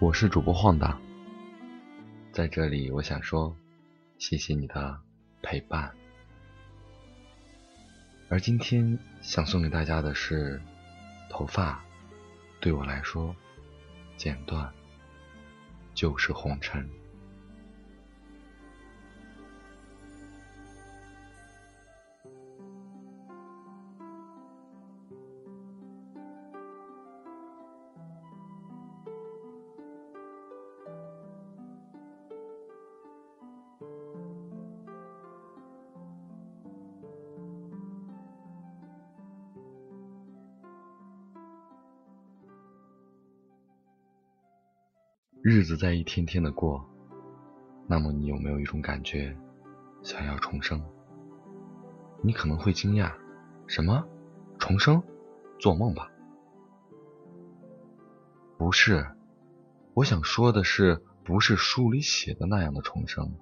我是主播晃荡，在这里我想说，谢谢你的陪伴。而今天想送给大家的是，头发对我来说，剪断就是红尘。日子在一天天的过，那么你有没有一种感觉，想要重生？你可能会惊讶，什么重生？做梦吧！不是，我想说的是，不是书里写的那样的重生，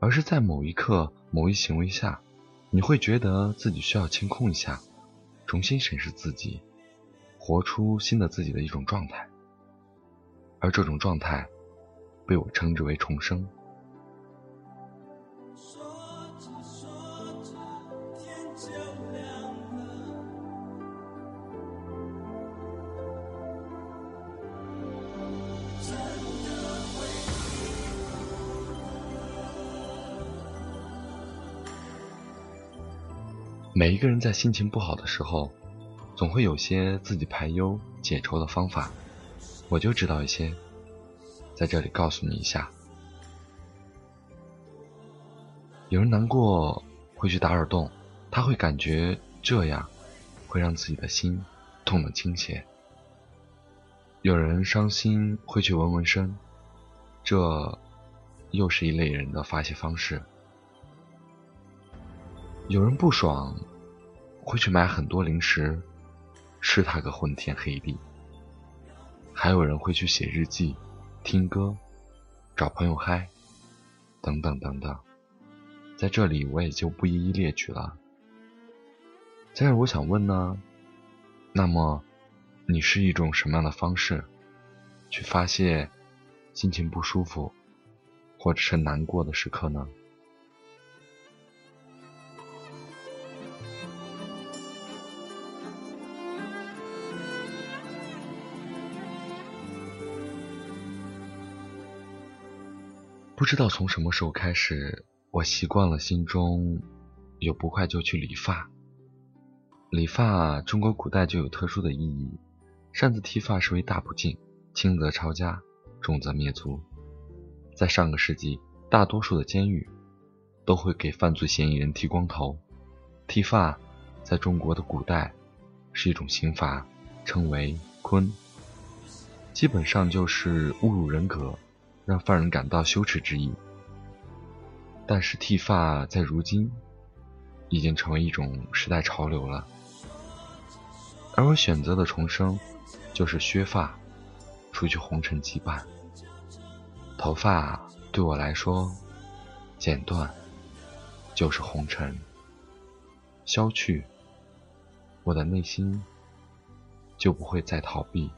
而是在某一刻、某一行为下，你会觉得自己需要清空一下，重新审视自己，活出新的自己的一种状态。而这种状态，被我称之为重生。每一个人在心情不好的时候，总会有些自己排忧解愁的方法。我就知道一些，在这里告诉你一下。有人难过会去打耳洞，他会感觉这样会让自己的心痛得倾斜。有人伤心会去纹纹身，这又是一类人的发泄方式。有人不爽会去买很多零食，吃他个昏天黑地。还有人会去写日记、听歌、找朋友嗨，等等等等，在这里我也就不一一列举了。但是我想问呢，那么你是一种什么样的方式去发泄心情不舒服或者是难过的时刻呢？知道从什么时候开始，我习惯了心中有不快就去理发。理发，中国古代就有特殊的意义。擅自剃发是为大不敬，轻则抄家，重则灭族。在上个世纪，大多数的监狱都会给犯罪嫌疑人剃光头。剃发在中国的古代是一种刑罚，称为坤，基本上就是侮辱人格。让犯人感到羞耻之意，但是剃发在如今已经成为一种时代潮流了。而我选择的重生，就是削发，除去红尘羁绊。头发对我来说，剪断就是红尘，消去，我的内心就不会再逃避，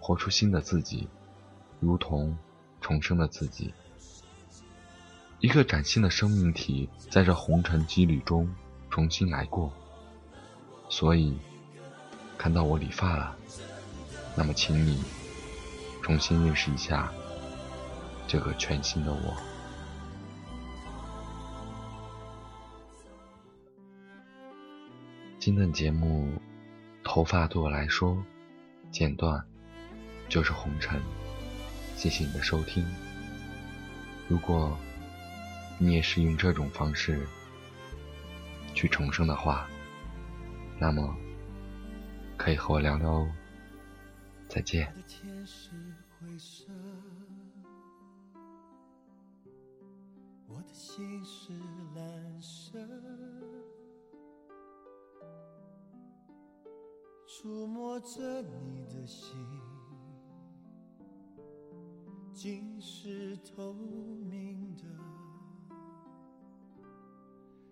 活出新的自己。如同重生的自己，一个崭新的生命体，在这红尘羁旅中重新来过。所以，看到我理发了，那么请你重新认识一下这个全新的我。今天的节目，头发对我来说，剪断就是红尘。谢谢你的收听。如果你也是用这种方式去重生的话，那么可以和我聊聊哦。再见。触摸着你的心。竟是透明的，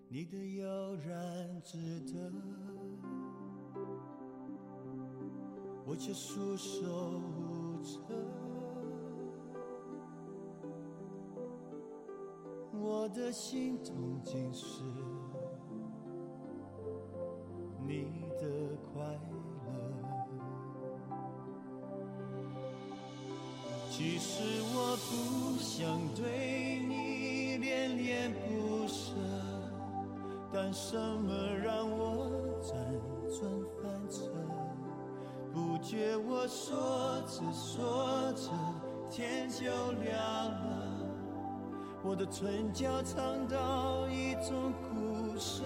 你的悠然自得，我却束手无策。我的心痛竟是你其实我不想对你恋恋不舍，但什么让我辗转反侧？不觉我说着说着天就亮了，我的唇角尝到一种苦涩，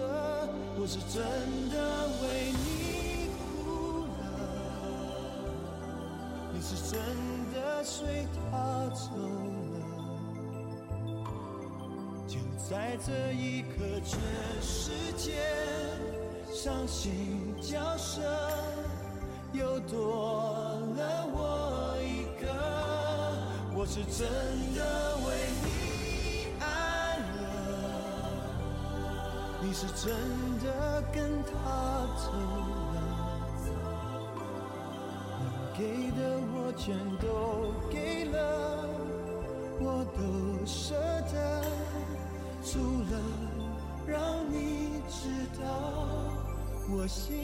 我是真的为你你是真的随他走了，就在这一刻，全世界伤心角色。又多了我一个，我是真的为你爱了，你是真的跟他走了，给的我全都给了，我都舍得，除了让你知道我心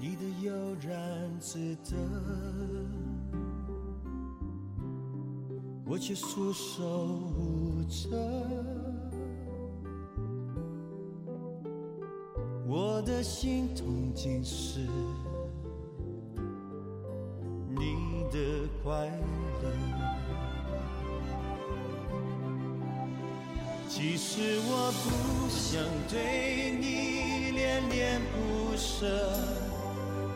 你的悠然自得，我却束手无策。我的心痛竟是你的快乐。其实我不想对你恋恋不舍。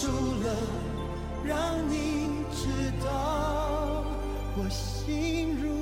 住了让你知道我心如。